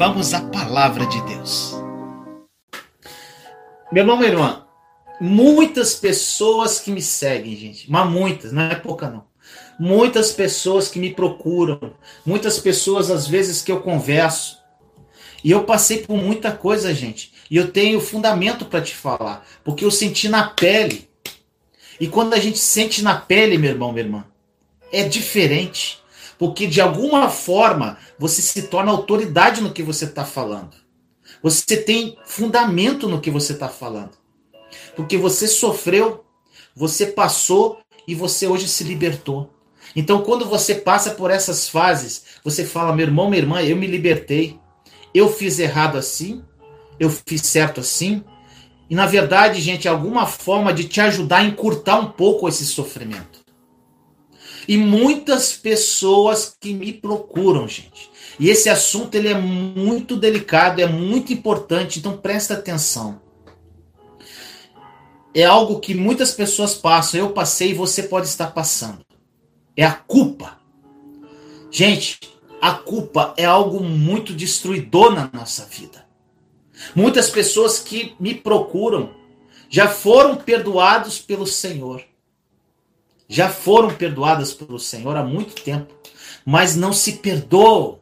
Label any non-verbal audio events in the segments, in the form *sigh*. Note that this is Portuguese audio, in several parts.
Vamos à palavra de Deus. Meu irmão, minha irmã, muitas pessoas que me seguem, gente, mas muitas, não é pouca não. Muitas pessoas que me procuram, muitas pessoas às vezes que eu converso. E eu passei por muita coisa, gente. E eu tenho fundamento para te falar, porque eu senti na pele. E quando a gente sente na pele, meu irmão, minha irmã, é diferente. Porque de alguma forma você se torna autoridade no que você está falando. Você tem fundamento no que você está falando. Porque você sofreu, você passou e você hoje se libertou. Então, quando você passa por essas fases, você fala: meu irmão, minha irmã, eu me libertei. Eu fiz errado assim, eu fiz certo assim. E na verdade, gente, é alguma forma de te ajudar a encurtar um pouco esse sofrimento. E muitas pessoas que me procuram, gente. E esse assunto ele é muito delicado, é muito importante, então presta atenção. É algo que muitas pessoas passam, eu passei e você pode estar passando. É a culpa. Gente, a culpa é algo muito destruidor na nossa vida. Muitas pessoas que me procuram já foram perdoados pelo Senhor já foram perdoadas pelo Senhor há muito tempo, mas não se perdoam.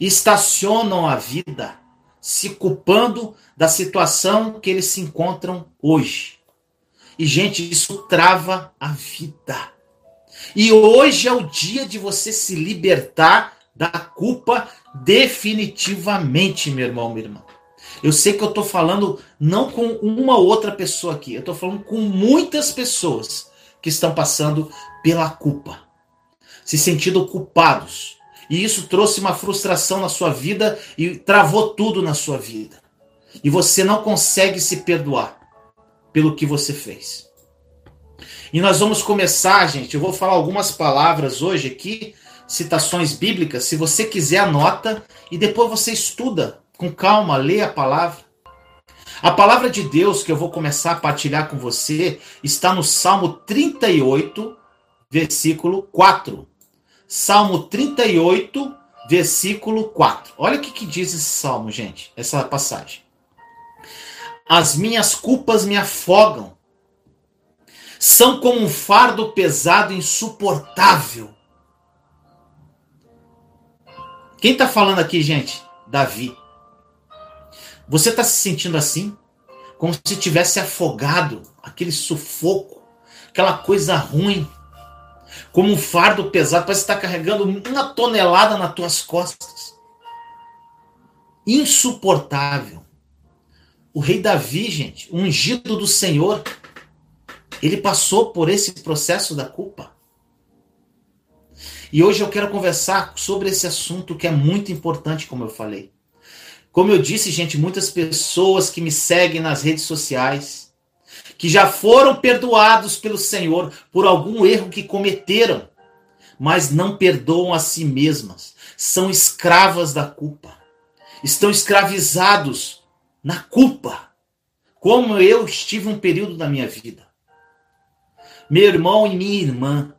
Estacionam a vida se culpando da situação que eles se encontram hoje. E, gente, isso trava a vida. E hoje é o dia de você se libertar da culpa definitivamente, meu irmão, minha irmã. Eu sei que eu estou falando não com uma outra pessoa aqui, eu estou falando com muitas pessoas que estão passando pela culpa, se sentindo culpados. E isso trouxe uma frustração na sua vida e travou tudo na sua vida. E você não consegue se perdoar pelo que você fez. E nós vamos começar, gente. Eu vou falar algumas palavras hoje aqui, citações bíblicas. Se você quiser, anota e depois você estuda com calma, lê a palavra. A palavra de Deus que eu vou começar a partilhar com você está no Salmo 38, versículo 4. Salmo 38, versículo 4. Olha o que, que diz esse salmo, gente, essa passagem. As minhas culpas me afogam, são como um fardo pesado insuportável. Quem está falando aqui, gente? Davi. Você está se sentindo assim? Como se tivesse afogado, aquele sufoco, aquela coisa ruim, como um fardo pesado, parece estar carregando uma tonelada nas tuas costas. Insuportável. O rei Davi, gente, ungido do Senhor, ele passou por esse processo da culpa. E hoje eu quero conversar sobre esse assunto que é muito importante, como eu falei. Como eu disse, gente, muitas pessoas que me seguem nas redes sociais, que já foram perdoados pelo Senhor por algum erro que cometeram, mas não perdoam a si mesmas, são escravas da culpa, estão escravizados na culpa, como eu estive um período da minha vida. Meu irmão e minha irmã,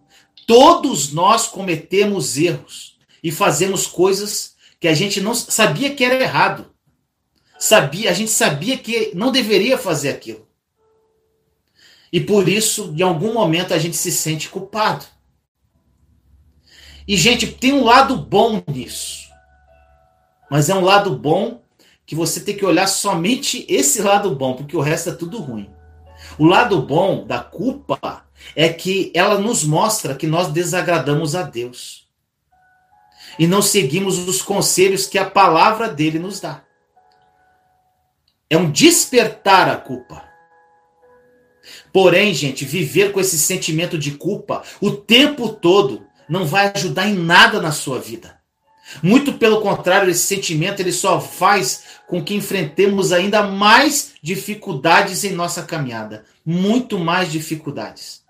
todos nós cometemos erros e fazemos coisas que a gente não sabia que era errado. Sabia, a gente sabia que não deveria fazer aquilo. E por isso, em algum momento, a gente se sente culpado. E, gente, tem um lado bom nisso. Mas é um lado bom que você tem que olhar somente esse lado bom, porque o resto é tudo ruim. O lado bom da culpa é que ela nos mostra que nós desagradamos a Deus e não seguimos os conselhos que a palavra dele nos dá. É um despertar a culpa. Porém, gente, viver com esse sentimento de culpa o tempo todo não vai ajudar em nada na sua vida. Muito pelo contrário, esse sentimento ele só faz com que enfrentemos ainda mais dificuldades em nossa caminhada, muito mais dificuldades.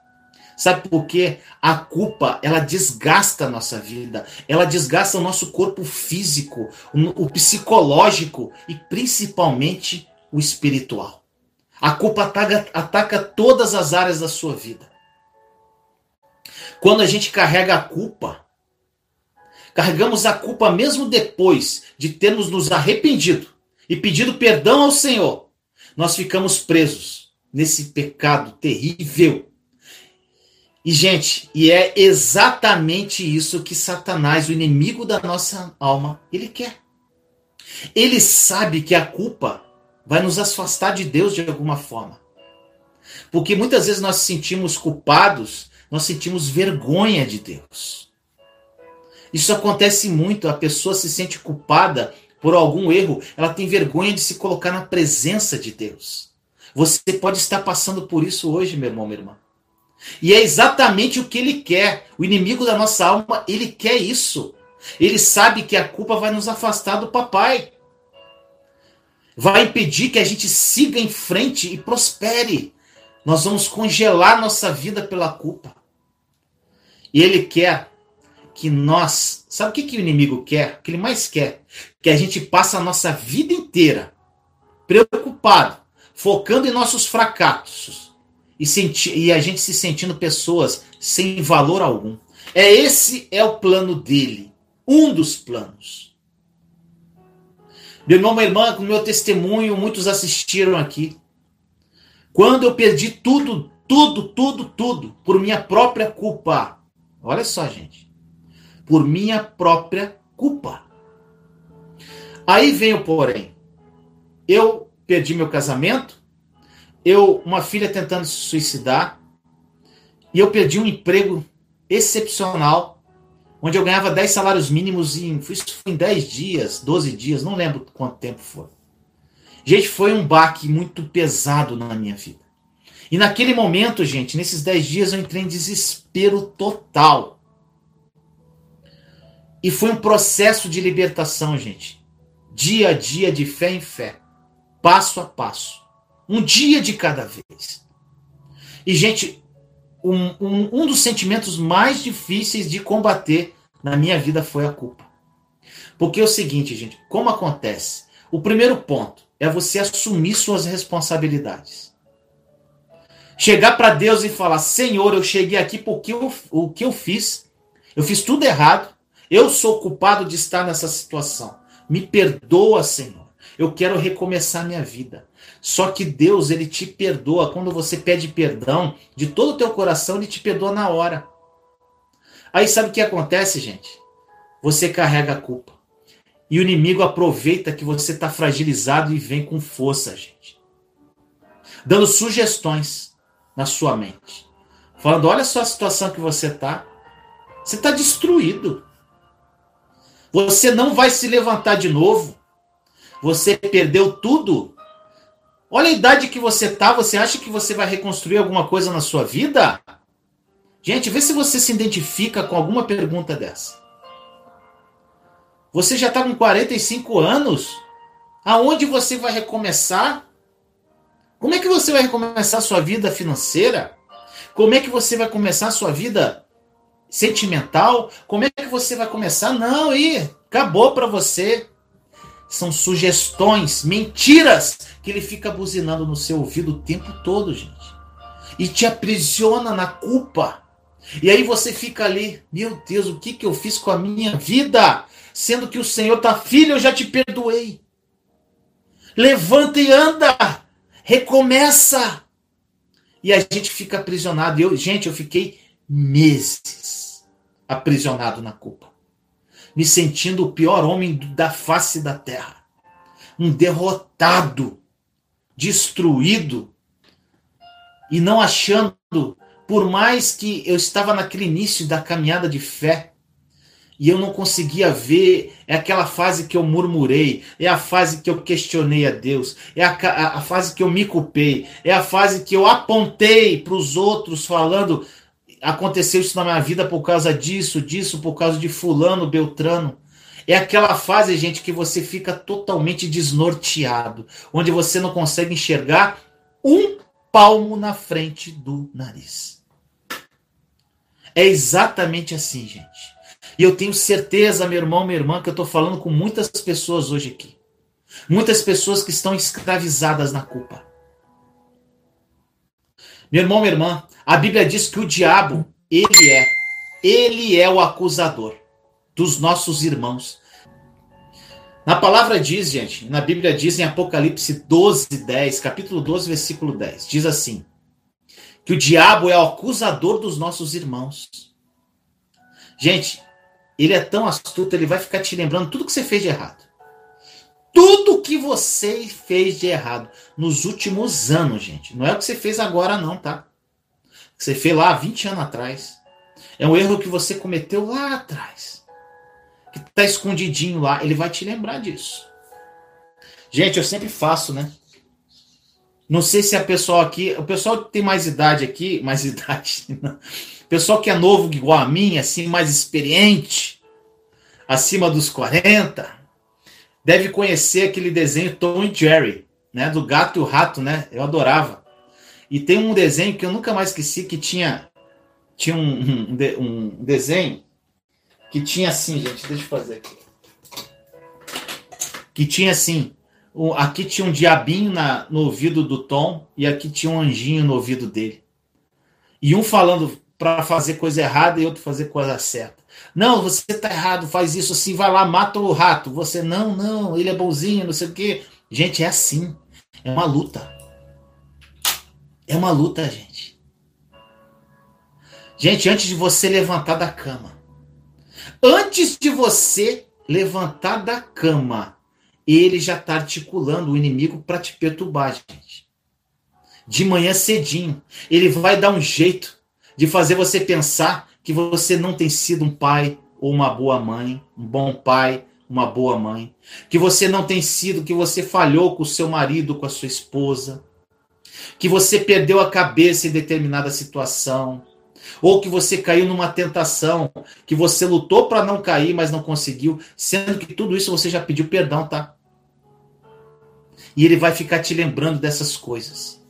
Sabe por quê? A culpa, ela desgasta a nossa vida, ela desgasta o nosso corpo físico, o, psicológico e principalmente o espiritual. A culpa ataca, ataca todas as áreas da sua vida. Quando a gente carrega a culpa, carregamos a culpa mesmo depois de termos nos arrependido e pedido perdão ao Senhor, nós ficamos presos nesse pecado terrível. E, gente, e é exatamente isso que Satanás, o inimigo da nossa alma, ele quer. Ele sabe que a culpa vai nos afastar de Deus de alguma forma. Porque muitas vezes nós sentimos culpados, nós sentimos vergonha de Deus. Isso acontece muito, a pessoa se sente culpada por algum erro, ela tem vergonha de se colocar na presença de Deus. Você pode estar passando por isso hoje, meu irmão, minha irmã. E é exatamente o que ele quer. O inimigo da nossa alma, ele quer isso. Ele sabe que a culpa vai nos afastar do papai. Vai impedir que a gente siga em frente e prospere. Nós vamos congelar nossa vida pela culpa. E ele quer que nós. Sabe o que, que o inimigo quer? O que ele mais quer? Que a gente passe a nossa vida inteira preocupado, focando em nossos fracassos e, senti e a gente se sentindo pessoas sem valor algum. É esse é o plano dele, um dos planos. Meu irmão, minha irmã, com meu testemunho, muitos assistiram aqui. Quando eu perdi tudo, tudo, tudo, tudo, por minha própria culpa. Olha só, gente por minha própria culpa. Aí vem o porém. Eu perdi meu casamento, eu uma filha tentando se suicidar, e eu perdi um emprego excepcional, onde eu ganhava 10 salários mínimos em, isso foi em 10 dias, 12 dias, não lembro quanto tempo foi. Gente, foi um baque muito pesado na minha vida. E naquele momento, gente, nesses 10 dias eu entrei em desespero total. E foi um processo de libertação, gente. Dia a dia, de fé em fé. Passo a passo. Um dia de cada vez. E, gente, um, um, um dos sentimentos mais difíceis de combater na minha vida foi a culpa. Porque é o seguinte, gente, como acontece? O primeiro ponto é você assumir suas responsabilidades. Chegar para Deus e falar: Senhor, eu cheguei aqui porque eu, o que eu fiz, eu fiz tudo errado, eu sou culpado de estar nessa situação. Me perdoa, Senhor. Eu quero recomeçar minha vida. Só que Deus, ele te perdoa quando você pede perdão de todo o teu coração, ele te perdoa na hora. Aí sabe o que acontece, gente? Você carrega a culpa. E o inimigo aproveita que você está fragilizado e vem com força, gente. Dando sugestões na sua mente. Falando: olha só a situação que você está. Você está destruído. Você não vai se levantar de novo. Você perdeu tudo. Olha a idade que você tá. Você acha que você vai reconstruir alguma coisa na sua vida? Gente, vê se você se identifica com alguma pergunta dessa. Você já está com 45 anos? Aonde você vai recomeçar? Como é que você vai recomeçar a sua vida financeira? Como é que você vai começar a sua vida sentimental, como é que você vai começar? Não, e acabou para você. São sugestões, mentiras que ele fica buzinando no seu ouvido o tempo todo, gente. E te aprisiona na culpa. E aí você fica ali, meu Deus, o que, que eu fiz com a minha vida? Sendo que o Senhor tá, filho, eu já te perdoei. Levanta e anda. Recomeça. E a gente fica aprisionado. Eu, gente, eu fiquei meses aprisionado na culpa, me sentindo o pior homem da face da terra, um derrotado, destruído, e não achando, por mais que eu estava naquele início da caminhada de fé, e eu não conseguia ver, é aquela fase que eu murmurei, é a fase que eu questionei a Deus, é a, a, a fase que eu me culpei, é a fase que eu apontei para os outros falando aconteceu isso na minha vida por causa disso, disso, por causa de fulano, beltrano. É aquela fase, gente, que você fica totalmente desnorteado, onde você não consegue enxergar um palmo na frente do nariz. É exatamente assim, gente. E eu tenho certeza, meu irmão, minha irmã, que eu estou falando com muitas pessoas hoje aqui. Muitas pessoas que estão escravizadas na culpa. Meu irmão, minha irmã, a Bíblia diz que o diabo, ele é, ele é o acusador. dos nossos irmãos. Na palavra diz, gente, na Bíblia diz em Apocalipse 12, 10, capítulo 12, versículo 10, diz assim: que o diabo é o acusador dos nossos irmãos. Gente, ele é tão astuto, ele vai ficar te lembrando tudo que você fez de errado. Tudo que você fez de errado nos últimos anos, gente. Não é o que você fez agora, não, tá? Você fez lá 20 anos atrás. É um erro que você cometeu lá atrás. Que tá escondidinho lá. Ele vai te lembrar disso. Gente, eu sempre faço, né? Não sei se a pessoa aqui. O pessoal que tem mais idade aqui. *laughs* Mais idade. Não. O pessoal que é novo igual a mim, assim, mais experiente, acima dos 40, deve conhecer aquele desenho Tom e Jerry, né? Do gato e o rato, né? Eu adorava. E tem um desenho que eu nunca mais esqueci que tinha tinha um, um, um desenho que tinha assim, gente, deixa eu fazer aqui. Que tinha assim, aqui tinha um diabinho na, no ouvido do Tom e aqui tinha um anjinho no ouvido dele. E um falando para fazer coisa errada e outro fazer coisa certa. Não, você tá errado, faz isso assim, vai lá, mata o rato. Você, não, não, ele é bonzinho, não sei o quê. Gente, é assim. É uma luta. É uma luta, gente. Gente, antes de você levantar da cama, antes de você levantar da cama, ele já está articulando o inimigo para te perturbar, gente. De manhã cedinho, ele vai dar um jeito de fazer você pensar que você não tem sido um pai ou uma boa mãe, um bom pai, uma boa mãe, que você não tem sido, que você falhou com o seu marido, com a sua esposa, que você perdeu a cabeça em determinada situação, ou que você caiu numa tentação, que você lutou para não cair, mas não conseguiu, sendo que tudo isso você já pediu perdão, tá? E ele vai ficar te lembrando dessas coisas.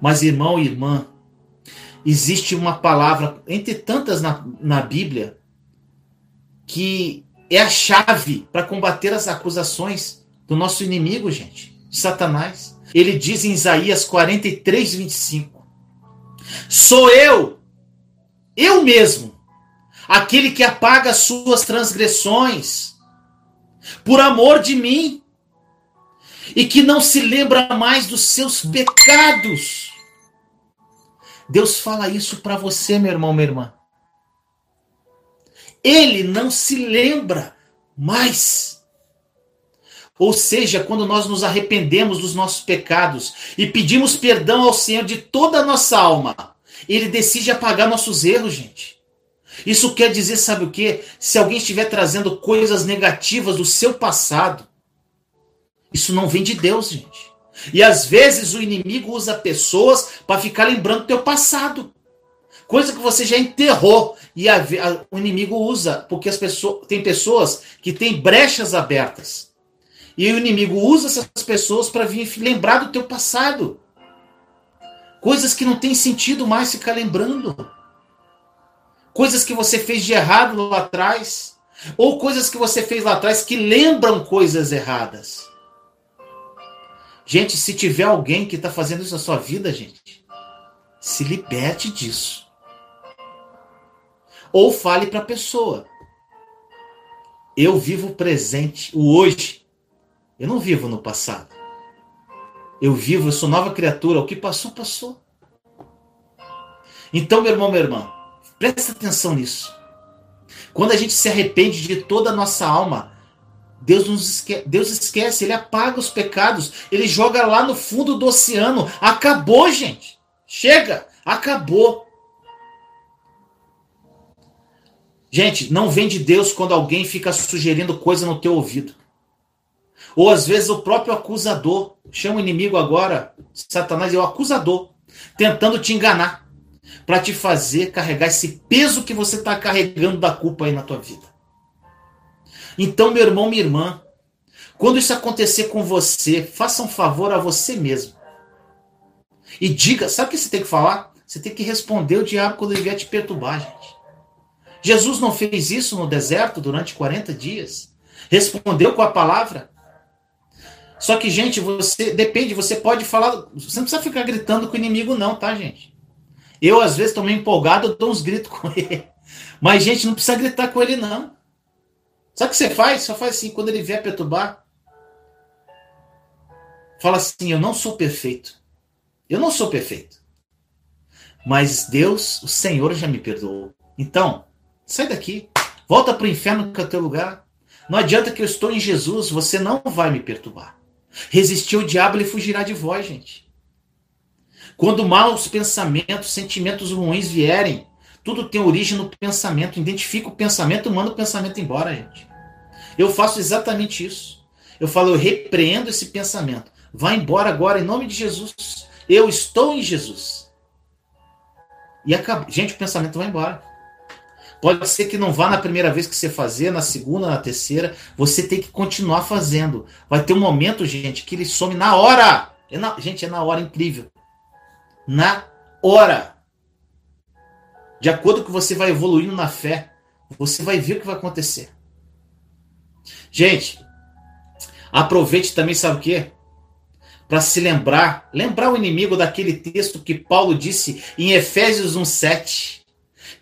Mas, irmão e irmã, existe uma palavra, entre tantas na, na Bíblia, que é a chave para combater as acusações do nosso inimigo, gente, Satanás. Ele diz em Isaías 43, 25: Sou eu, eu mesmo, aquele que apaga as suas transgressões, por amor de mim e que não se lembra mais dos seus pecados. Deus fala isso para você, meu irmão, minha irmã. Ele não se lembra mais. Ou seja, quando nós nos arrependemos dos nossos pecados e pedimos perdão ao Senhor de toda a nossa alma, ele decide apagar nossos erros, gente. Isso quer dizer, sabe o que? Se alguém estiver trazendo coisas negativas do seu passado, isso não vem de Deus, gente. E às vezes o inimigo usa pessoas para ficar lembrando do teu passado. Coisa que você já enterrou. E a, a, o inimigo usa, porque as pessoas, tem pessoas que têm brechas abertas. E o inimigo usa essas pessoas para vir lembrar do teu passado. Coisas que não tem sentido mais ficar lembrando. Coisas que você fez de errado lá atrás. Ou coisas que você fez lá atrás que lembram coisas erradas. Gente, se tiver alguém que está fazendo isso na sua vida, gente, se liberte disso. Ou fale para a pessoa. Eu vivo o presente, o hoje. Eu não vivo no passado. Eu vivo, eu sou nova criatura. O que passou, passou. Então, meu irmão, minha irmã, presta atenção nisso. Quando a gente se arrepende de toda a nossa alma, Deus, nos esque... Deus esquece, ele apaga os pecados, ele joga lá no fundo do oceano. Acabou, gente. Chega, acabou. Gente, não vem de Deus quando alguém fica sugerindo coisa no teu ouvido. Ou às vezes o próprio acusador, chama o inimigo agora, Satanás é o acusador, tentando te enganar, para te fazer carregar esse peso que você está carregando da culpa aí na tua vida. Então, meu irmão, minha irmã, quando isso acontecer com você, faça um favor a você mesmo. E diga, sabe o que você tem que falar? Você tem que responder o diabo quando ele vier te perturbar, gente. Jesus não fez isso no deserto durante 40 dias. Respondeu com a palavra. Só que, gente, você depende, você pode falar. Você não precisa ficar gritando com o inimigo, não, tá, gente? Eu, às vezes, estou meio empolgado, eu dou uns gritos *laughs* com ele. Mas, gente, não precisa gritar com ele, não. Sabe o que você faz? Só faz assim, quando ele vier perturbar. Fala assim: Eu não sou perfeito. Eu não sou perfeito. Mas Deus, o Senhor, já me perdoou. Então, sai daqui. Volta para o inferno que é o teu lugar. Não adianta que eu estou em Jesus, você não vai me perturbar. Resistir ao diabo, ele fugirá de vós, gente. Quando maus pensamentos, sentimentos ruins vierem, tudo tem origem no pensamento. Identifica o pensamento, manda o pensamento embora, gente. Eu faço exatamente isso. Eu falo, eu repreendo esse pensamento. Vai embora agora, em nome de Jesus. Eu estou em Jesus. E acaba. Gente, o pensamento vai embora. Pode ser que não vá na primeira vez que você fazer, na segunda, na terceira. Você tem que continuar fazendo. Vai ter um momento, gente, que ele some na hora. É na... gente, é na hora incrível. Na hora. De acordo com que você vai evoluindo na fé, você vai ver o que vai acontecer. Gente, aproveite também, sabe o quê? Para se lembrar, lembrar o inimigo daquele texto que Paulo disse em Efésios 1:7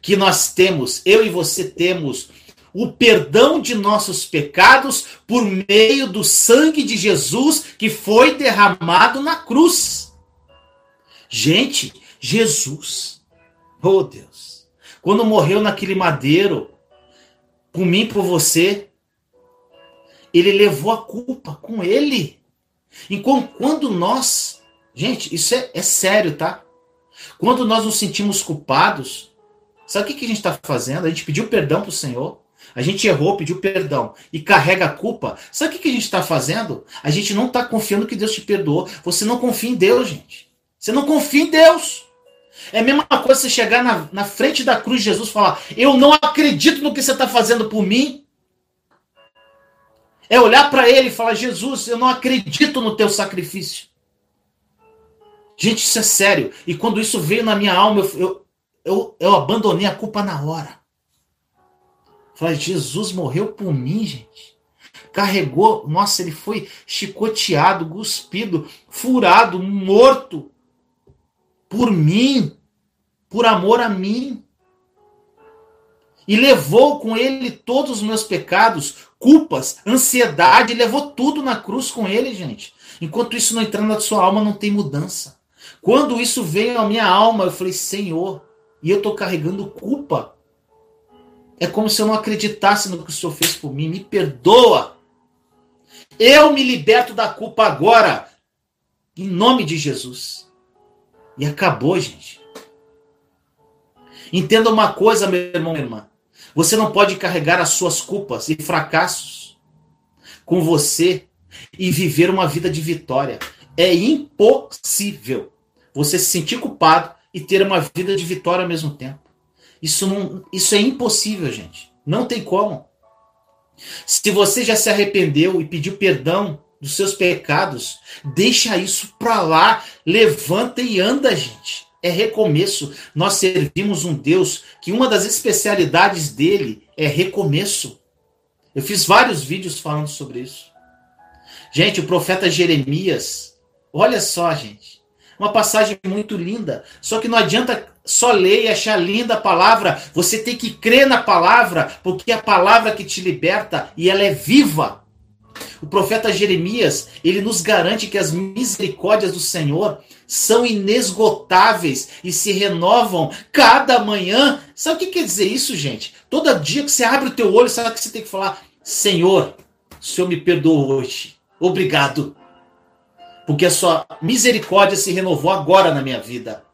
que nós temos, eu e você temos, o perdão de nossos pecados por meio do sangue de Jesus que foi derramado na cruz. Gente, Jesus, oh Deus, quando morreu naquele madeiro, por mim, por você, ele levou a culpa com ele. Enquanto quando nós, gente, isso é, é sério, tá? Quando nós nos sentimos culpados, Sabe o que, que a gente está fazendo? A gente pediu perdão para o Senhor. A gente errou, pediu perdão e carrega a culpa. Sabe o que, que a gente está fazendo? A gente não está confiando que Deus te perdoou. Você não confia em Deus, gente. Você não confia em Deus. É a mesma coisa você chegar na, na frente da cruz de Jesus e falar: Eu não acredito no que você está fazendo por mim. É olhar para ele e falar: Jesus, eu não acredito no teu sacrifício. Gente, isso é sério. E quando isso veio na minha alma, eu, eu eu, eu abandonei a culpa na hora. Falei, Jesus morreu por mim, gente. Carregou, nossa, ele foi chicoteado, cuspido, furado, morto por mim, por amor a mim. E levou com ele todos os meus pecados, culpas, ansiedade, levou tudo na cruz com ele, gente. Enquanto isso não entrar na sua alma, não tem mudança. Quando isso veio à minha alma, eu falei, Senhor, e eu estou carregando culpa. É como se eu não acreditasse no que o Senhor fez por mim. Me perdoa. Eu me liberto da culpa agora. Em nome de Jesus. E acabou, gente. Entenda uma coisa, meu irmão, minha irmã. Você não pode carregar as suas culpas e fracassos com você e viver uma vida de vitória. É impossível você se sentir culpado e ter uma vida de vitória ao mesmo tempo. Isso, não, isso é impossível, gente. Não tem como. Se você já se arrependeu e pediu perdão dos seus pecados, deixa isso para lá, levanta e anda, gente. É recomeço. Nós servimos um Deus que uma das especialidades dele é recomeço. Eu fiz vários vídeos falando sobre isso. Gente, o profeta Jeremias, olha só, gente. Uma passagem muito linda. Só que não adianta só ler e achar linda a palavra. Você tem que crer na palavra, porque é a palavra que te liberta e ela é viva. O profeta Jeremias, ele nos garante que as misericórdias do Senhor são inesgotáveis e se renovam cada manhã. Sabe o que quer dizer isso, gente? Todo dia que você abre o teu olho, sabe o que você tem que falar? Senhor, o Senhor me perdoou hoje. Obrigado porque a sua misericórdia se renovou agora na minha vida.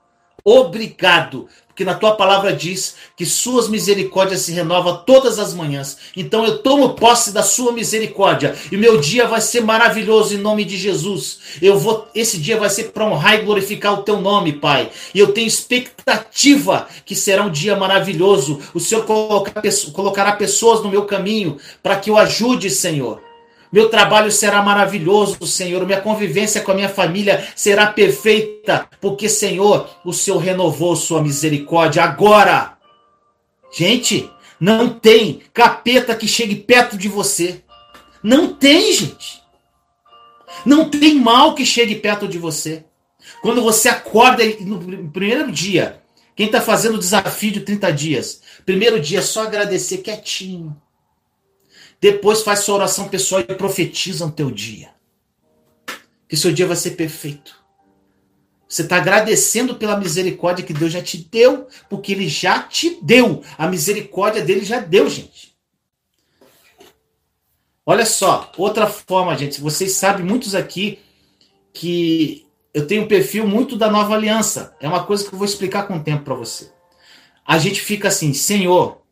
Obrigado, porque na tua palavra diz que suas misericórdias se renovam todas as manhãs. Então eu tomo posse da sua misericórdia e meu dia vai ser maravilhoso em nome de Jesus. Eu vou esse dia vai ser para honrar e glorificar o teu nome, Pai. E eu tenho expectativa que será um dia maravilhoso. O Senhor colocará pessoas no meu caminho para que eu ajude, Senhor. Meu trabalho será maravilhoso, Senhor. Minha convivência com a minha família será perfeita, porque, Senhor, o Senhor renovou sua misericórdia agora. Gente, não tem capeta que chegue perto de você. Não tem, gente. Não tem mal que chegue perto de você. Quando você acorda no primeiro dia, Quem está fazendo o desafio de 30 dias? Primeiro dia é só agradecer quietinho. Depois faz sua oração pessoal e profetiza no teu dia. Que seu dia vai ser perfeito. Você está agradecendo pela misericórdia que Deus já te deu, porque Ele já te deu. A misericórdia dele já deu, gente. Olha só, outra forma, gente. Vocês sabem, muitos aqui, que eu tenho um perfil muito da nova aliança. É uma coisa que eu vou explicar com o tempo para você. A gente fica assim, Senhor,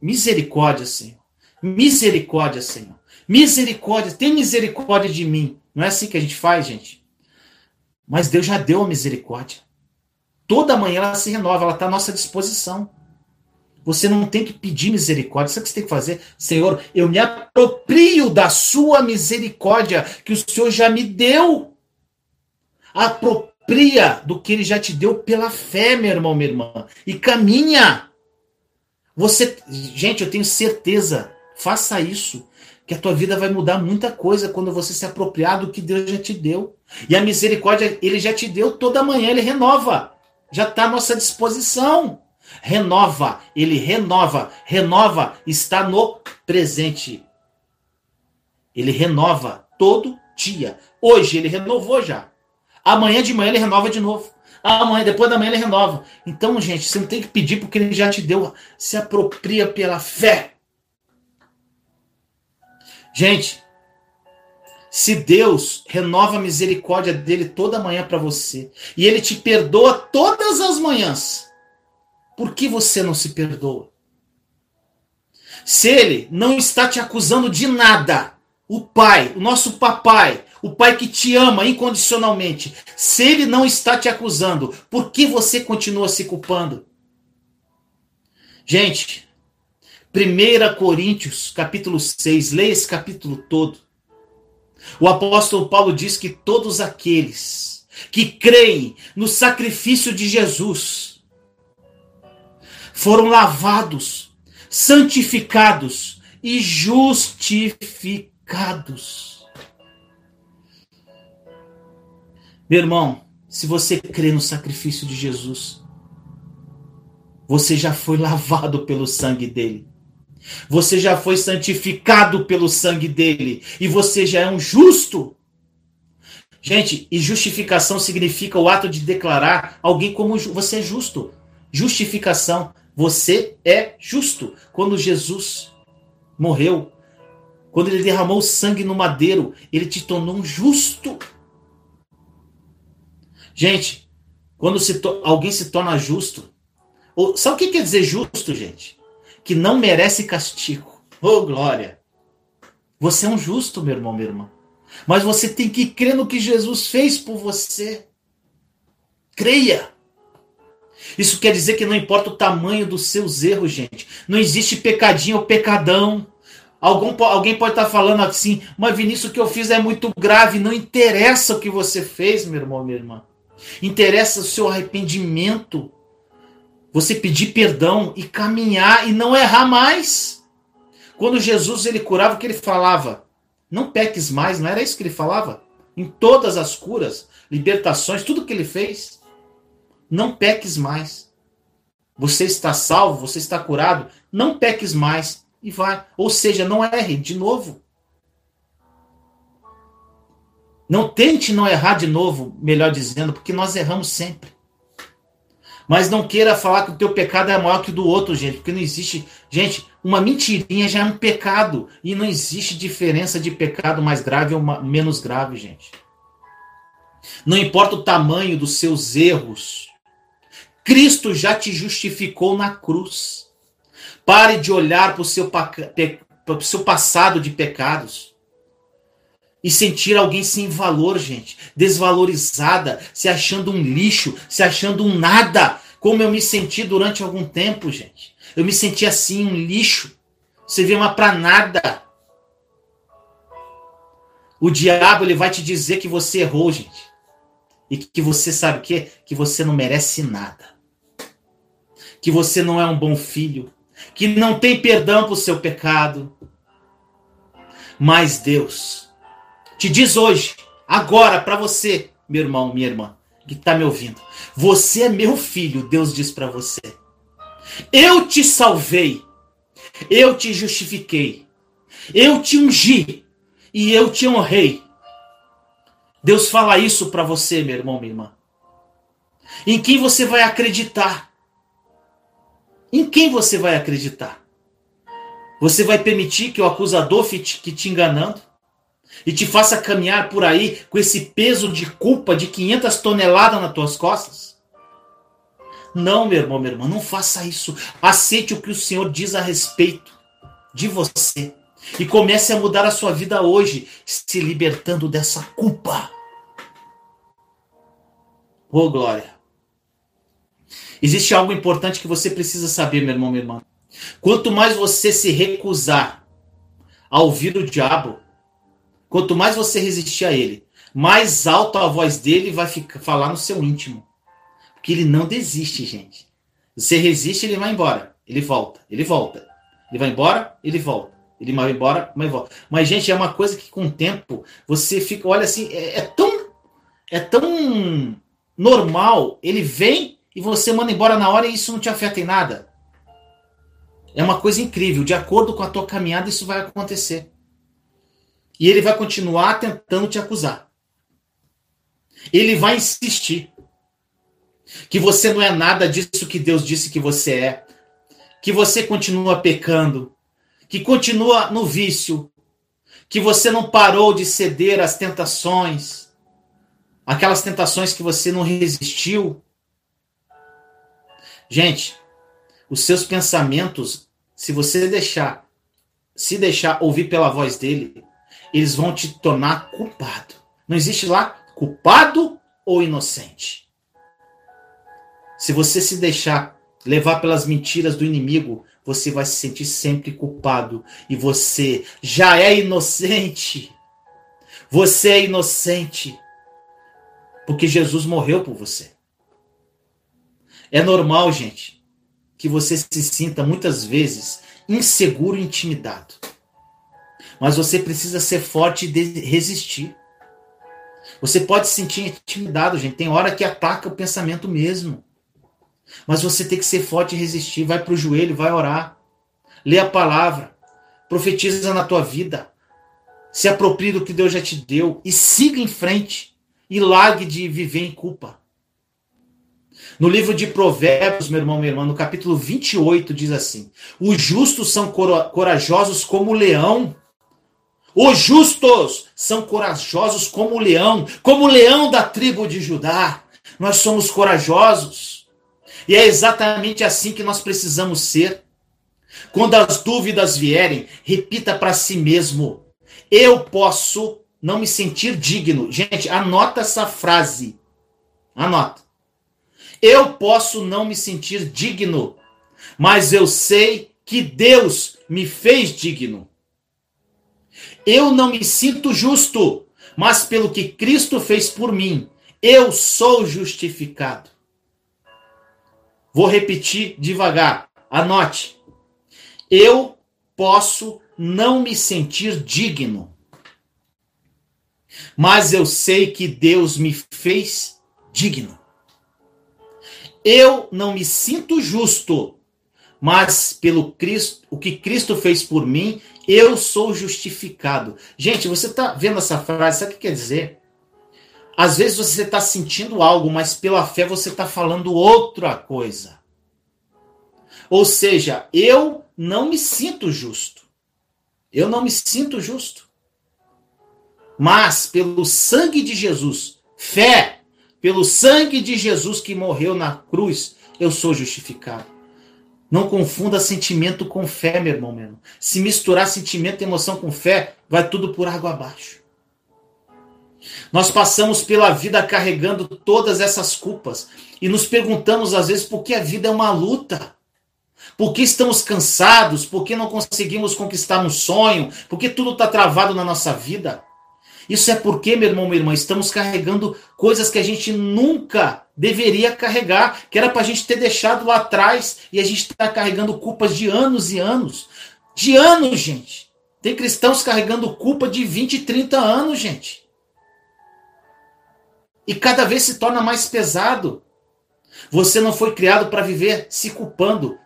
misericórdia, Senhor. Misericórdia, Senhor. Misericórdia, tem misericórdia de mim. Não é assim que a gente faz, gente? Mas Deus já deu a misericórdia. Toda manhã ela se renova, ela está à nossa disposição. Você não tem que pedir misericórdia. Sabe o que você tem que fazer? Senhor, eu me aproprio da sua misericórdia que o Senhor já me deu. Apropria do que ele já te deu pela fé, meu irmão, minha irmã. E caminha. Você, gente, eu tenho certeza Faça isso, que a tua vida vai mudar muita coisa quando você se apropriar do que Deus já te deu. E a misericórdia, ele já te deu toda manhã, ele renova. Já está à nossa disposição. Renova, ele renova, renova, está no presente. Ele renova todo dia. Hoje ele renovou já. Amanhã de manhã ele renova de novo. Amanhã, depois da manhã ele renova. Então, gente, você não tem que pedir porque ele já te deu. Se apropria pela fé. Gente, se Deus renova a misericórdia dele toda manhã para você e ele te perdoa todas as manhãs, por que você não se perdoa? Se ele não está te acusando de nada, o pai, o nosso papai, o pai que te ama incondicionalmente, se ele não está te acusando, por que você continua se culpando? Gente, 1 Coríntios, capítulo 6, leia esse capítulo todo. O apóstolo Paulo diz que todos aqueles que creem no sacrifício de Jesus foram lavados, santificados e justificados. Meu irmão, se você crê no sacrifício de Jesus, você já foi *laughs* lavado pelo sangue dele. Você já foi santificado pelo sangue dele e você já é um justo. Gente, e justificação significa o ato de declarar alguém como você é justo. Justificação, você é justo. Quando Jesus morreu, quando ele derramou sangue no madeiro, ele te tornou um justo. Gente, quando se alguém se torna justo, ou, sabe o que quer dizer justo, gente? Que não merece castigo. Oh, glória! Você é um justo, meu irmão, minha irmã. Mas você tem que crer no que Jesus fez por você. Creia. Isso quer dizer que não importa o tamanho dos seus erros, gente. Não existe pecadinho ou pecadão. Algum, alguém pode estar falando assim, mas Vinícius, o que eu fiz é muito grave. Não interessa o que você fez, meu irmão, minha irmã. Interessa o seu arrependimento você pedir perdão e caminhar e não errar mais. Quando Jesus ele curava, o que ele falava? Não peques mais, não era isso que ele falava? Em todas as curas, libertações, tudo que ele fez. Não peques mais. Você está salvo, você está curado, não peques mais e vai. Ou seja, não erre de novo. Não tente não errar de novo, melhor dizendo, porque nós erramos sempre. Mas não queira falar que o teu pecado é maior que o do outro, gente, porque não existe. Gente, uma mentirinha já é um pecado. E não existe diferença de pecado mais grave ou menos grave, gente. Não importa o tamanho dos seus erros. Cristo já te justificou na cruz. Pare de olhar para o seu, seu passado de pecados e sentir alguém sem valor, gente, desvalorizada, se achando um lixo, se achando um nada, como eu me senti durante algum tempo, gente. Eu me senti assim, um lixo, servia para nada. O diabo ele vai te dizer que você errou, gente. E que você sabe o quê? Que você não merece nada. Que você não é um bom filho. Que não tem perdão para o seu pecado. Mas Deus, te diz hoje, agora, para você, meu irmão, minha irmã, que está me ouvindo. Você é meu filho, Deus diz para você. Eu te salvei. Eu te justifiquei. Eu te ungi e eu te honrei. Deus fala isso para você, meu irmão, minha irmã. Em quem você vai acreditar? Em quem você vai acreditar? Você vai permitir que o acusador fique te enganando? E te faça caminhar por aí com esse peso de culpa de 500 toneladas nas tuas costas? Não, meu irmão, minha irmã, não faça isso. Aceite o que o Senhor diz a respeito de você. E comece a mudar a sua vida hoje, se libertando dessa culpa. Oh, glória. Existe algo importante que você precisa saber, meu irmão, minha irmã. Quanto mais você se recusar a ouvir o diabo, quanto mais você resistir a ele, mais alto a voz dele vai ficar, falar no seu íntimo. Porque ele não desiste, gente. Você resiste, ele vai embora. Ele volta, ele volta. Ele vai embora, ele volta. Ele vai embora, mas volta. Mas, gente, é uma coisa que com o tempo você fica, olha assim, é, é tão. É tão normal. Ele vem e você manda embora na hora e isso não te afeta em nada. É uma coisa incrível. De acordo com a tua caminhada, isso vai acontecer. E ele vai continuar tentando te acusar. Ele vai insistir que você não é nada disso que Deus disse que você é, que você continua pecando, que continua no vício, que você não parou de ceder às tentações, aquelas tentações que você não resistiu, Gente, os seus pensamentos, se você deixar, se deixar ouvir pela voz dele, eles vão te tornar culpado. Não existe lá culpado ou inocente. Se você se deixar levar pelas mentiras do inimigo, você vai se sentir sempre culpado e você já é inocente. Você é inocente porque Jesus morreu por você. É normal, gente, que você se sinta muitas vezes inseguro e intimidado. Mas você precisa ser forte e resistir. Você pode se sentir intimidado, gente. Tem hora que ataca o pensamento mesmo. Mas você tem que ser forte e resistir. Vai para o joelho, vai orar. Lê a palavra. Profetiza na tua vida. Se aproprie do que Deus já te deu. E siga em frente. E largue de viver em culpa. No livro de Provérbios, meu irmão, minha irmã, no capítulo 28, diz assim: Os justos são corajosos como o leão. Os justos são corajosos como o leão, como o leão da tribo de Judá. Nós somos corajosos. E é exatamente assim que nós precisamos ser. Quando as dúvidas vierem, repita para si mesmo: Eu posso não me sentir digno. Gente, anota essa frase. Anota. Eu posso não me sentir digno, mas eu sei que Deus me fez digno. Eu não me sinto justo, mas pelo que Cristo fez por mim, eu sou justificado. Vou repetir devagar. Anote. Eu posso não me sentir digno, mas eu sei que Deus me fez digno. Eu não me sinto justo, mas pelo Cristo, o que Cristo fez por mim, eu sou justificado. Gente, você está vendo essa frase? Sabe o que quer dizer? Às vezes você está sentindo algo, mas pela fé você está falando outra coisa. Ou seja, eu não me sinto justo. Eu não me sinto justo. Mas pelo sangue de Jesus, fé, pelo sangue de Jesus que morreu na cruz, eu sou justificado. Não confunda sentimento com fé, meu irmão mesmo. Se misturar sentimento e emoção com fé, vai tudo por água abaixo. Nós passamos pela vida carregando todas essas culpas e nos perguntamos às vezes por que a vida é uma luta. Por que estamos cansados? Por que não conseguimos conquistar um sonho? Por que tudo está travado na nossa vida? Isso é porque, meu irmão, minha irmã, estamos carregando coisas que a gente nunca deveria carregar, que era para a gente ter deixado lá atrás e a gente está carregando culpas de anos e anos. De anos, gente. Tem cristãos carregando culpa de 20, 30 anos, gente. E cada vez se torna mais pesado. Você não foi criado para viver se culpando.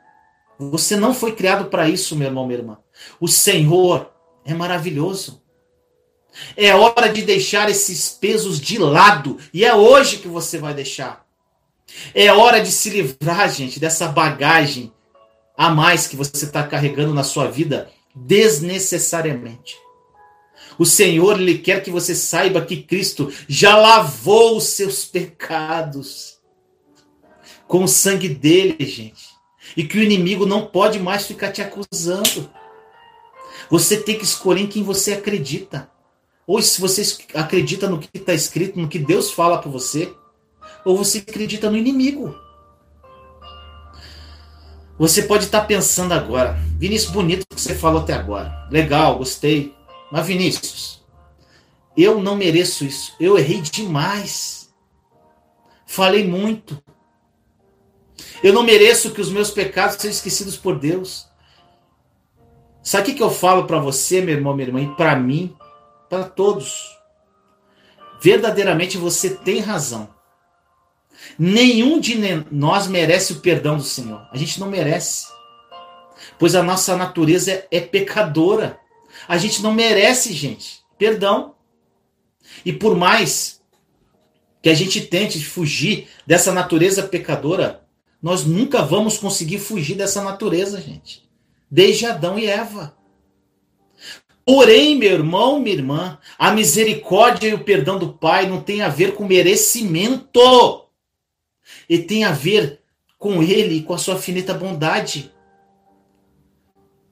Você não foi criado para isso, meu irmão, minha irmã. O Senhor é maravilhoso. É hora de deixar esses pesos de lado. E é hoje que você vai deixar. É hora de se livrar, gente, dessa bagagem a mais que você está carregando na sua vida desnecessariamente. O Senhor lhe quer que você saiba que Cristo já lavou os seus pecados com o sangue dele, gente. E que o inimigo não pode mais ficar te acusando. Você tem que escolher em quem você acredita. Ou se você acredita no que está escrito, no que Deus fala para você, ou você acredita no inimigo. Você pode estar tá pensando agora, Vinícius, bonito que você falou até agora. Legal, gostei. Mas, Vinícius, eu não mereço isso. Eu errei demais. Falei muito. Eu não mereço que os meus pecados sejam esquecidos por Deus. Sabe o que eu falo para você, meu irmão, minha irmã, e para mim, para todos? Verdadeiramente você tem razão. Nenhum de nós merece o perdão do Senhor. A gente não merece. Pois a nossa natureza é pecadora. A gente não merece, gente, perdão. E por mais que a gente tente fugir dessa natureza pecadora, nós nunca vamos conseguir fugir dessa natureza, gente. Desde Adão e Eva. Porém, meu irmão, minha irmã, a misericórdia e o perdão do Pai não tem a ver com merecimento. E tem a ver com Ele e com a sua finita bondade.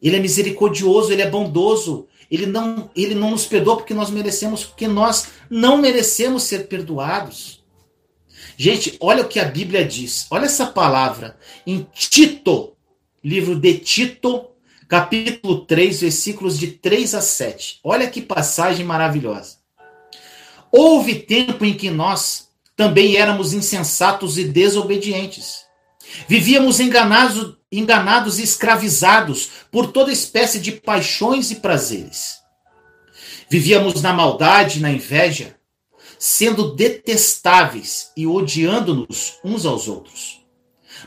Ele é misericordioso, ele é bondoso. Ele não, ele não nos perdoa porque nós merecemos, porque nós não merecemos ser perdoados. Gente, olha o que a Bíblia diz. Olha essa palavra em Tito, livro de Tito, capítulo 3, versículos de 3 a 7. Olha que passagem maravilhosa. Houve tempo em que nós também éramos insensatos e desobedientes. Vivíamos enganados, enganados e escravizados por toda espécie de paixões e prazeres. Vivíamos na maldade, na inveja, sendo detestáveis e odiando-nos uns aos outros.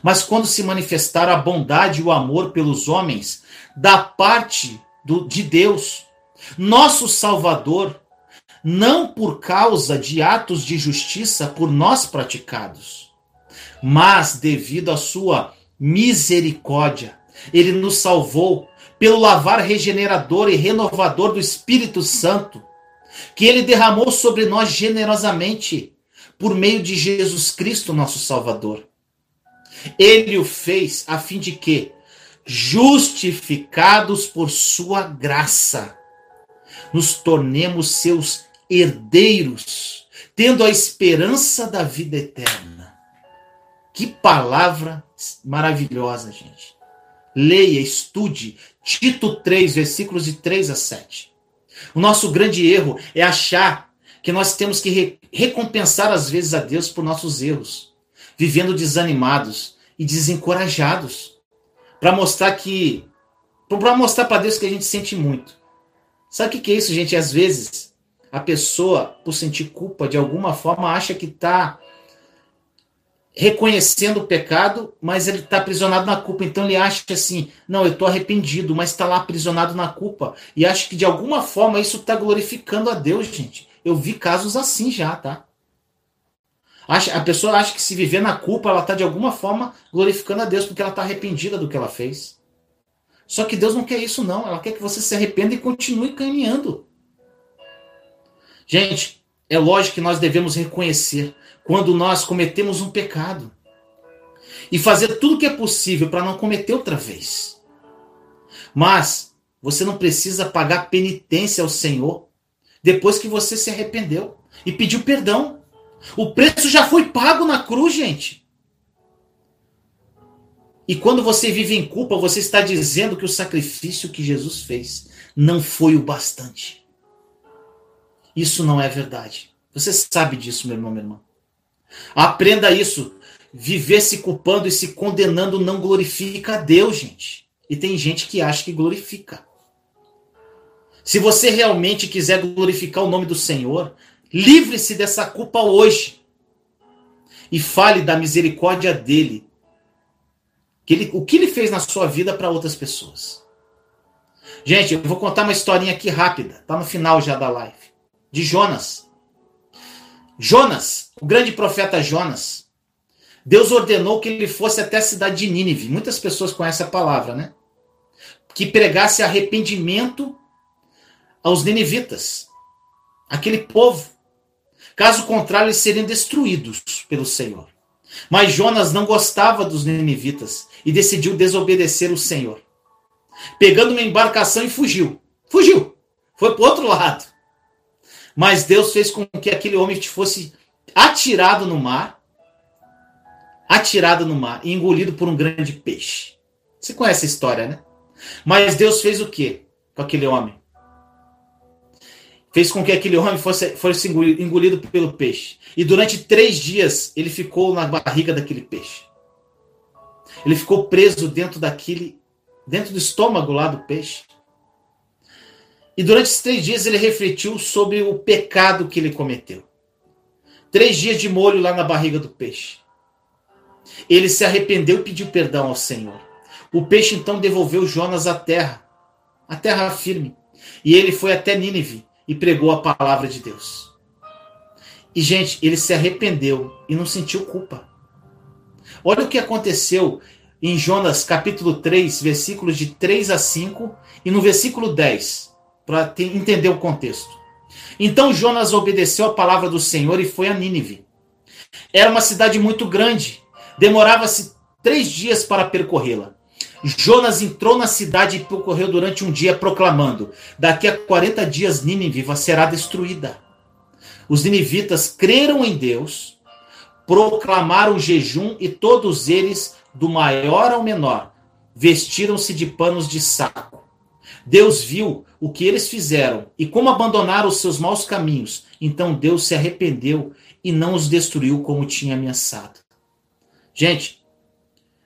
Mas quando se manifestaram a bondade e o amor pelos homens da parte do, de Deus, nosso Salvador, não por causa de atos de justiça por nós praticados, mas devido à sua misericórdia, ele nos salvou pelo lavar regenerador e renovador do Espírito Santo, que ele derramou sobre nós generosamente por meio de Jesus Cristo, nosso Salvador. Ele o fez a fim de que, justificados por sua graça, nos tornemos seus herdeiros, tendo a esperança da vida eterna. Que palavra maravilhosa, gente. Leia, estude Tito 3, versículos de 3 a 7. O nosso grande erro é achar que nós temos que re recompensar às vezes a Deus por nossos erros, vivendo desanimados e desencorajados, para mostrar que para mostrar para Deus que a gente sente muito. Sabe o que é isso, gente? Às vezes a pessoa, por sentir culpa de alguma forma, acha que está reconhecendo o pecado, mas ele está aprisionado na culpa. Então ele acha assim: não, eu estou arrependido, mas está lá aprisionado na culpa. E acha que de alguma forma isso está glorificando a Deus, gente. Eu vi casos assim já, tá? Acha, a pessoa acha que se viver na culpa, ela está de alguma forma glorificando a Deus, porque ela está arrependida do que ela fez. Só que Deus não quer isso, não. Ela quer que você se arrependa e continue caminhando. Gente, é lógico que nós devemos reconhecer quando nós cometemos um pecado e fazer tudo o que é possível para não cometer outra vez. Mas você não precisa pagar penitência ao Senhor depois que você se arrependeu e pediu perdão. O preço já foi pago na cruz, gente. E quando você vive em culpa, você está dizendo que o sacrifício que Jesus fez não foi o bastante. Isso não é verdade. Você sabe disso, meu irmão, minha irmã. Aprenda isso. Viver se culpando e se condenando não glorifica a Deus, gente. E tem gente que acha que glorifica. Se você realmente quiser glorificar o nome do Senhor, livre-se dessa culpa hoje. e fale da misericórdia dele. Que ele o que ele fez na sua vida para outras pessoas. Gente, eu vou contar uma historinha aqui rápida, tá no final já da live. De Jonas. Jonas, o grande profeta Jonas, Deus ordenou que ele fosse até a cidade de Nínive. Muitas pessoas conhecem a palavra, né? Que pregasse arrependimento aos ninivitas, aquele povo. Caso contrário, eles seriam destruídos pelo Senhor. Mas Jonas não gostava dos ninivitas e decidiu desobedecer o Senhor. Pegando uma embarcação e fugiu. Fugiu. Foi para o outro lado. Mas Deus fez com que aquele homem fosse atirado no mar, atirado no mar e engolido por um grande peixe. Você conhece a história, né? Mas Deus fez o quê com aquele homem? Fez com que aquele homem fosse, fosse engolido pelo peixe. E durante três dias ele ficou na barriga daquele peixe. Ele ficou preso dentro daquele, dentro do estômago lá do peixe. E durante esses três dias ele refletiu sobre o pecado que ele cometeu. Três dias de molho lá na barriga do peixe. Ele se arrependeu e pediu perdão ao Senhor. O peixe então devolveu Jonas à terra, à terra firme. E ele foi até Nínive e pregou a palavra de Deus. E, gente, ele se arrependeu e não sentiu culpa. Olha o que aconteceu em Jonas capítulo 3, versículos de 3 a 5 e no versículo 10 para entender o contexto. Então Jonas obedeceu a palavra do Senhor e foi a Nínive. Era uma cidade muito grande, demorava-se três dias para percorrê-la. Jonas entrou na cidade e percorreu durante um dia, proclamando: Daqui a 40 dias Nínive será destruída. Os ninivitas creram em Deus, proclamaram jejum e todos eles, do maior ao menor, vestiram-se de panos de saco. Deus viu o que eles fizeram e como abandonaram os seus maus caminhos. Então Deus se arrependeu e não os destruiu como tinha ameaçado. Gente,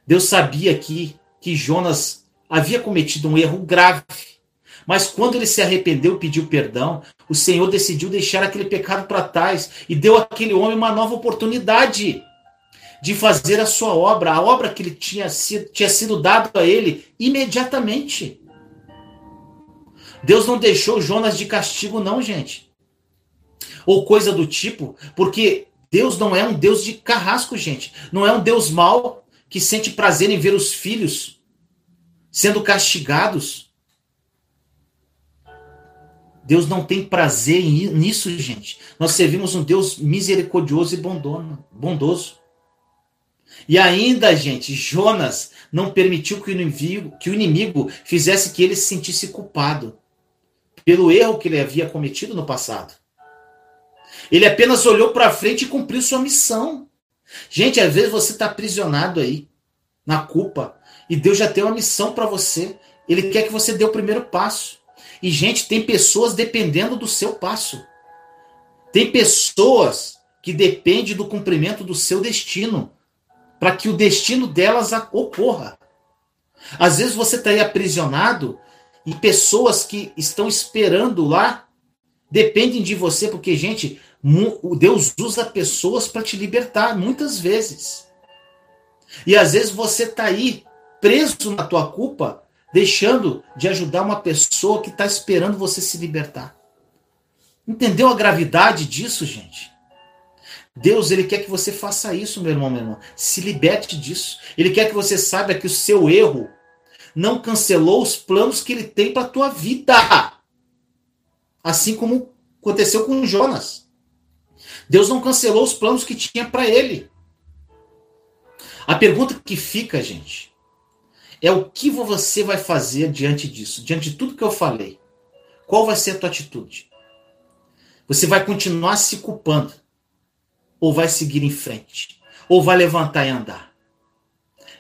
Deus sabia que, que Jonas havia cometido um erro grave. Mas quando ele se arrependeu e pediu perdão, o Senhor decidiu deixar aquele pecado para trás e deu àquele homem uma nova oportunidade de fazer a sua obra, a obra que ele tinha sido, tinha sido dado a ele imediatamente. Deus não deixou Jonas de castigo, não, gente. Ou coisa do tipo, porque Deus não é um Deus de carrasco, gente. Não é um Deus mau que sente prazer em ver os filhos sendo castigados. Deus não tem prazer nisso, gente. Nós servimos um Deus misericordioso e bondoso. E ainda, gente, Jonas não permitiu que o inimigo, que o inimigo fizesse que ele se sentisse culpado pelo erro que ele havia cometido no passado. Ele apenas olhou para frente e cumpriu sua missão. Gente, às vezes você está aprisionado aí, na culpa, e Deus já tem uma missão para você. Ele quer que você dê o primeiro passo. E, gente, tem pessoas dependendo do seu passo. Tem pessoas que dependem do cumprimento do seu destino, para que o destino delas ocorra. Às vezes você está aí aprisionado e pessoas que estão esperando lá dependem de você, porque, gente, Deus usa pessoas para te libertar, muitas vezes. E às vezes você está aí preso na tua culpa, deixando de ajudar uma pessoa que está esperando você se libertar. Entendeu a gravidade disso, gente? Deus, ele quer que você faça isso, meu irmão, meu irmão. Se liberte disso. Ele quer que você saiba que o seu erro não cancelou os planos que ele tem para a tua vida. Assim como aconteceu com Jonas. Deus não cancelou os planos que tinha para ele. A pergunta que fica, gente, é o que você vai fazer diante disso, diante de tudo que eu falei. Qual vai ser a tua atitude? Você vai continuar se culpando? Ou vai seguir em frente? Ou vai levantar e andar?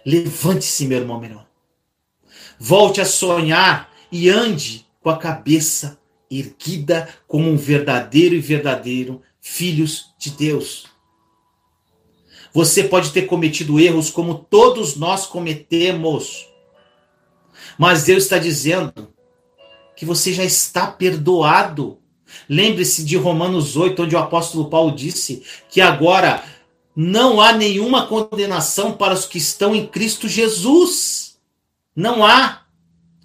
Levante-se, meu irmão, meu irmão. Volte a sonhar e ande com a cabeça erguida como um verdadeiro e verdadeiro filhos de Deus. Você pode ter cometido erros como todos nós cometemos. Mas Deus está dizendo que você já está perdoado. Lembre-se de Romanos 8, onde o apóstolo Paulo disse que agora não há nenhuma condenação para os que estão em Cristo Jesus. Não há.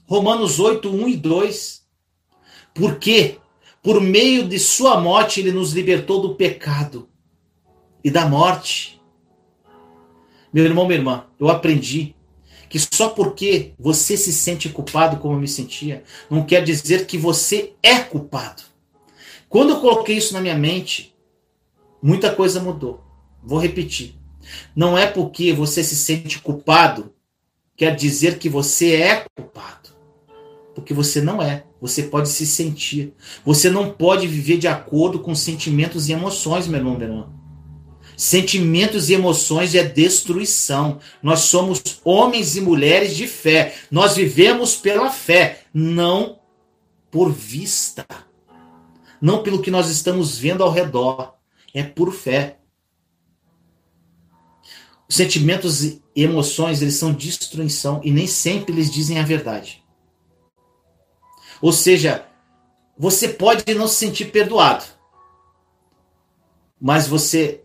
Romanos 8, 1 e 2. Por quê? Por meio de sua morte, ele nos libertou do pecado e da morte. Meu irmão, minha irmã, eu aprendi que só porque você se sente culpado como eu me sentia, não quer dizer que você é culpado. Quando eu coloquei isso na minha mente, muita coisa mudou. Vou repetir. Não é porque você se sente culpado, quer dizer que você é culpado. Porque você não é. Você pode se sentir. Você não pode viver de acordo com sentimentos e emoções, meu irmão, meu irmão. Sentimentos e emoções é destruição. Nós somos homens e mulheres de fé. Nós vivemos pela fé, não por vista. Não pelo que nós estamos vendo ao redor. É por fé. Os sentimentos e emoções, eles são destruição e nem sempre eles dizem a verdade. Ou seja, você pode não se sentir perdoado, mas você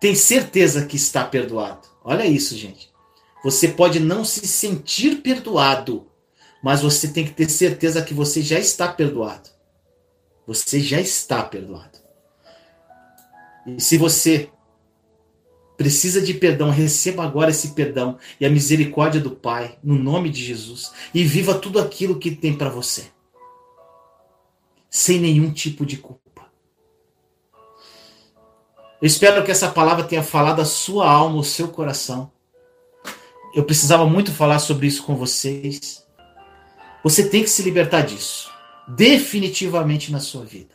tem certeza que está perdoado. Olha isso, gente. Você pode não se sentir perdoado, mas você tem que ter certeza que você já está perdoado. Você já está perdoado. E se você precisa de perdão, receba agora esse perdão e a misericórdia do Pai, no nome de Jesus, e viva tudo aquilo que tem para você, sem nenhum tipo de culpa. Eu espero que essa palavra tenha falado a sua alma, o seu coração. Eu precisava muito falar sobre isso com vocês. Você tem que se libertar disso, definitivamente na sua vida.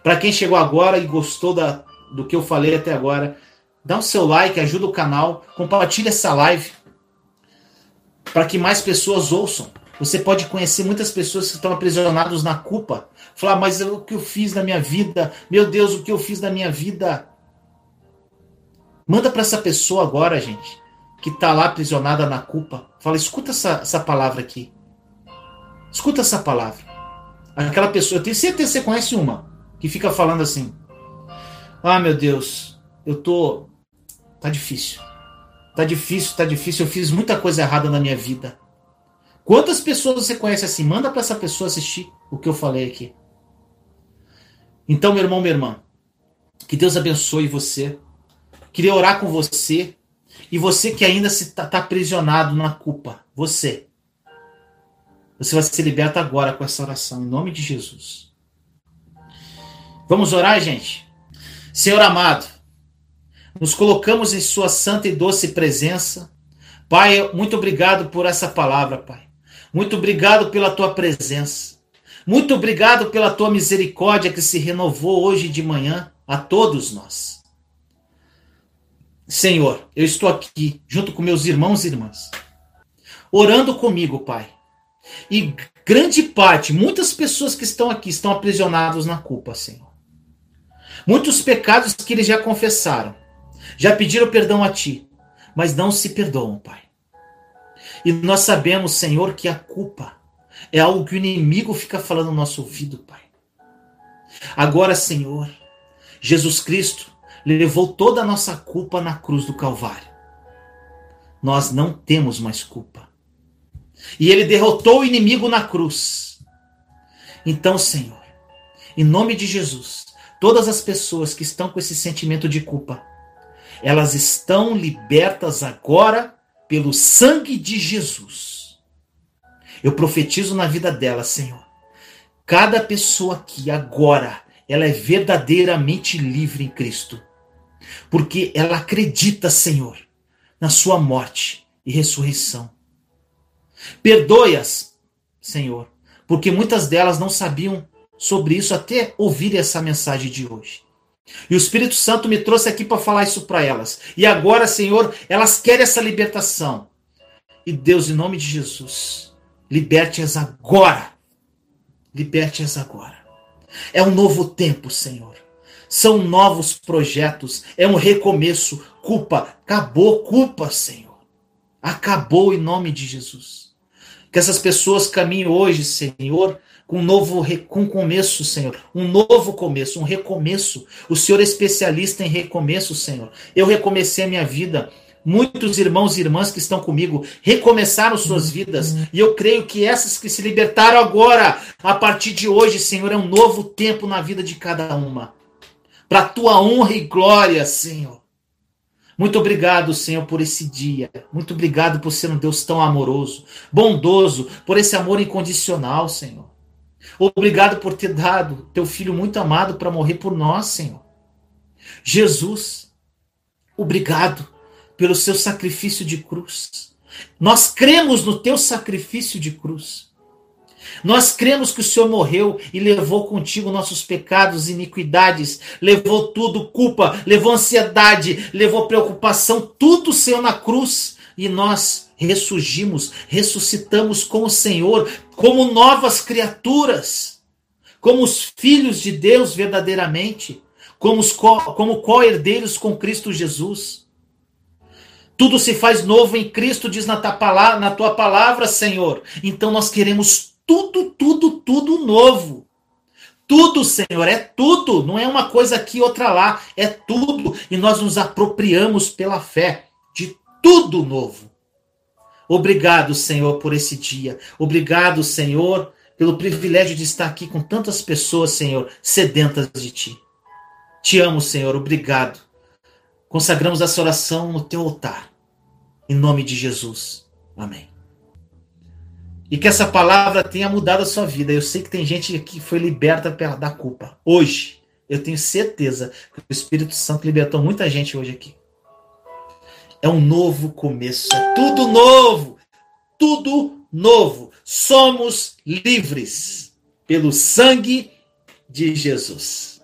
Para quem chegou agora e gostou da, do que eu falei até agora, dá o seu like, ajuda o canal, compartilha essa live para que mais pessoas ouçam. Você pode conhecer muitas pessoas que estão aprisionadas na culpa. Falar, mas o que eu fiz na minha vida? Meu Deus, o que eu fiz na minha vida? Manda para essa pessoa agora, gente, que está lá aprisionada na culpa. Fala, escuta essa, essa palavra aqui. Escuta essa palavra. Aquela pessoa, eu tenho certeza que você conhece uma, que fica falando assim: Ah, meu Deus, eu tô. Tá difícil. Tá difícil, tá difícil. Eu fiz muita coisa errada na minha vida. Quantas pessoas você conhece assim? Manda para essa pessoa assistir o que eu falei aqui. Então, meu irmão, minha irmã, que Deus abençoe você. Queria orar com você. E você que ainda está tá aprisionado na culpa, você. Você vai ser liberto agora com essa oração, em nome de Jesus. Vamos orar, gente? Senhor amado, nos colocamos em Sua santa e doce presença. Pai, muito obrigado por essa palavra, Pai. Muito obrigado pela tua presença. Muito obrigado pela tua misericórdia que se renovou hoje de manhã a todos nós. Senhor, eu estou aqui junto com meus irmãos e irmãs, orando comigo, Pai. E grande parte, muitas pessoas que estão aqui estão aprisionados na culpa, Senhor. Muitos pecados que eles já confessaram, já pediram perdão a Ti, mas não se perdoam, Pai. E nós sabemos, Senhor, que a culpa é algo que o inimigo fica falando no nosso ouvido, Pai. Agora, Senhor, Jesus Cristo levou toda a nossa culpa na cruz do Calvário. Nós não temos mais culpa. E ele derrotou o inimigo na cruz. Então, Senhor, em nome de Jesus, todas as pessoas que estão com esse sentimento de culpa, elas estão libertas agora pelo sangue de Jesus. Eu profetizo na vida dela, Senhor. Cada pessoa aqui agora, ela é verdadeiramente livre em Cristo. Porque ela acredita, Senhor, na sua morte e ressurreição. Perdoe-as, Senhor, porque muitas delas não sabiam sobre isso até ouvir essa mensagem de hoje. E o Espírito Santo me trouxe aqui para falar isso para elas. E agora, Senhor, elas querem essa libertação. E Deus, em nome de Jesus, liberte-as agora. Liberte-as agora. É um novo tempo, Senhor. São novos projetos. É um recomeço. Culpa. Acabou culpa, Senhor. Acabou em nome de Jesus. Que essas pessoas caminhem hoje, Senhor, com um novo com começo, Senhor. Um novo começo, um recomeço. O Senhor é especialista em recomeço, Senhor. Eu recomecei a minha vida. Muitos irmãos e irmãs que estão comigo recomeçaram suas vidas. E eu creio que essas que se libertaram agora, a partir de hoje, Senhor, é um novo tempo na vida de cada uma. Para a tua honra e glória, Senhor. Muito obrigado, Senhor, por esse dia. Muito obrigado por ser um Deus tão amoroso, bondoso, por esse amor incondicional, Senhor. Obrigado por ter dado teu filho muito amado para morrer por nós, Senhor. Jesus, obrigado pelo seu sacrifício de cruz. Nós cremos no teu sacrifício de cruz. Nós cremos que o Senhor morreu e levou contigo nossos pecados iniquidades, levou tudo, culpa, levou ansiedade, levou preocupação, tudo, Senhor, na cruz. E nós ressurgimos, ressuscitamos com o Senhor, como novas criaturas, como os filhos de Deus verdadeiramente, como, co, como co-herdeiros com Cristo Jesus. Tudo se faz novo em Cristo, diz na tua, palavra, na tua palavra, Senhor. Então nós queremos tudo, tudo, tudo novo. Tudo, Senhor, é tudo. Não é uma coisa aqui, outra lá. É tudo. E nós nos apropriamos pela fé de tudo novo. Obrigado, Senhor, por esse dia. Obrigado, Senhor, pelo privilégio de estar aqui com tantas pessoas, Senhor, sedentas de Ti. Te amo, Senhor. Obrigado. Consagramos essa oração no Teu altar. Em nome de Jesus. Amém. E que essa palavra tenha mudado a sua vida. Eu sei que tem gente que foi liberta da culpa. Hoje, eu tenho certeza que o Espírito Santo libertou muita gente hoje aqui. É um novo começo, é tudo novo, tudo novo. Somos livres pelo sangue de Jesus.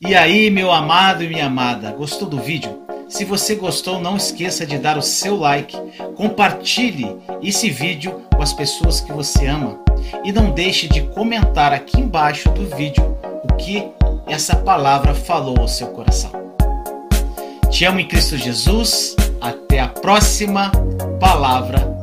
E aí, meu amado e minha amada, gostou do vídeo? Se você gostou, não esqueça de dar o seu like, compartilhe esse vídeo com as pessoas que você ama e não deixe de comentar aqui embaixo do vídeo o que essa palavra falou ao seu coração. Te amo em Cristo Jesus. Até a próxima palavra